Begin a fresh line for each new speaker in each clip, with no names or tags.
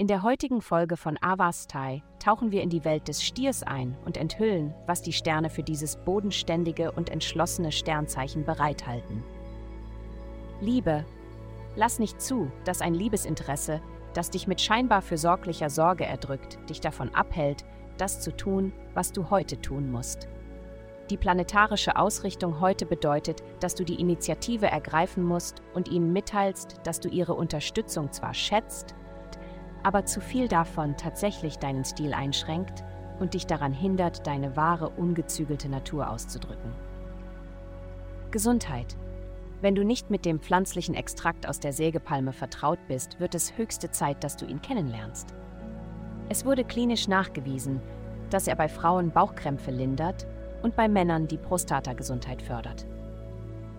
In der heutigen Folge von Avastai tauchen wir in die Welt des Stiers ein und enthüllen, was die Sterne für dieses bodenständige und entschlossene Sternzeichen bereithalten. Liebe. Lass nicht zu, dass ein Liebesinteresse, das dich mit scheinbar fürsorglicher Sorge erdrückt, dich davon abhält, das zu tun, was du heute tun musst. Die planetarische Ausrichtung heute bedeutet, dass du die Initiative ergreifen musst und ihnen mitteilst, dass du ihre Unterstützung zwar schätzt, aber zu viel davon tatsächlich deinen Stil einschränkt und dich daran hindert, deine wahre, ungezügelte Natur auszudrücken. Gesundheit. Wenn du nicht mit dem pflanzlichen Extrakt aus der Sägepalme vertraut bist, wird es höchste Zeit, dass du ihn kennenlernst. Es wurde klinisch nachgewiesen, dass er bei Frauen Bauchkrämpfe lindert und bei Männern die Prostatagesundheit fördert.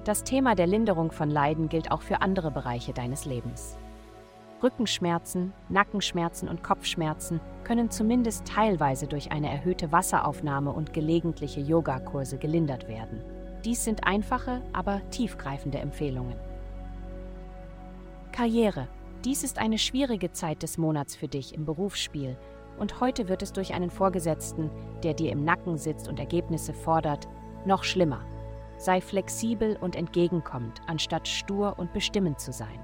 Das Thema der Linderung von Leiden gilt auch für andere Bereiche deines Lebens. Rückenschmerzen, Nackenschmerzen und Kopfschmerzen können zumindest teilweise durch eine erhöhte Wasseraufnahme und gelegentliche Yogakurse gelindert werden. Dies sind einfache, aber tiefgreifende Empfehlungen. Karriere. Dies ist eine schwierige Zeit des Monats für dich im Berufsspiel und heute wird es durch einen Vorgesetzten, der dir im Nacken sitzt und Ergebnisse fordert, noch schlimmer. Sei flexibel und entgegenkommend, anstatt stur und bestimmend zu sein.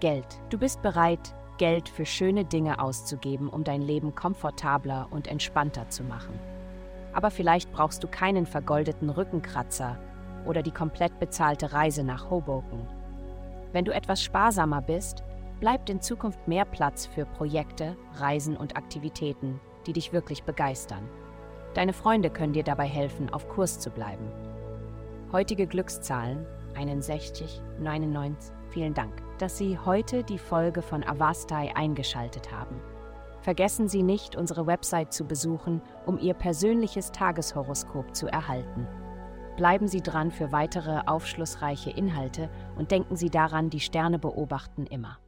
Geld. Du bist bereit, Geld für schöne Dinge auszugeben, um dein Leben komfortabler und entspannter zu machen. Aber vielleicht brauchst du keinen vergoldeten Rückenkratzer oder die komplett bezahlte Reise nach Hoboken. Wenn du etwas sparsamer bist, bleibt in Zukunft mehr Platz für Projekte, Reisen und Aktivitäten, die dich wirklich begeistern. Deine Freunde können dir dabei helfen, auf Kurs zu bleiben. Heutige Glückszahlen 61, 99. Vielen Dank, dass Sie heute die Folge von Avastai eingeschaltet haben. Vergessen Sie nicht, unsere Website zu besuchen, um Ihr persönliches Tageshoroskop zu erhalten. Bleiben Sie dran für weitere aufschlussreiche Inhalte und denken Sie daran, die Sterne beobachten immer.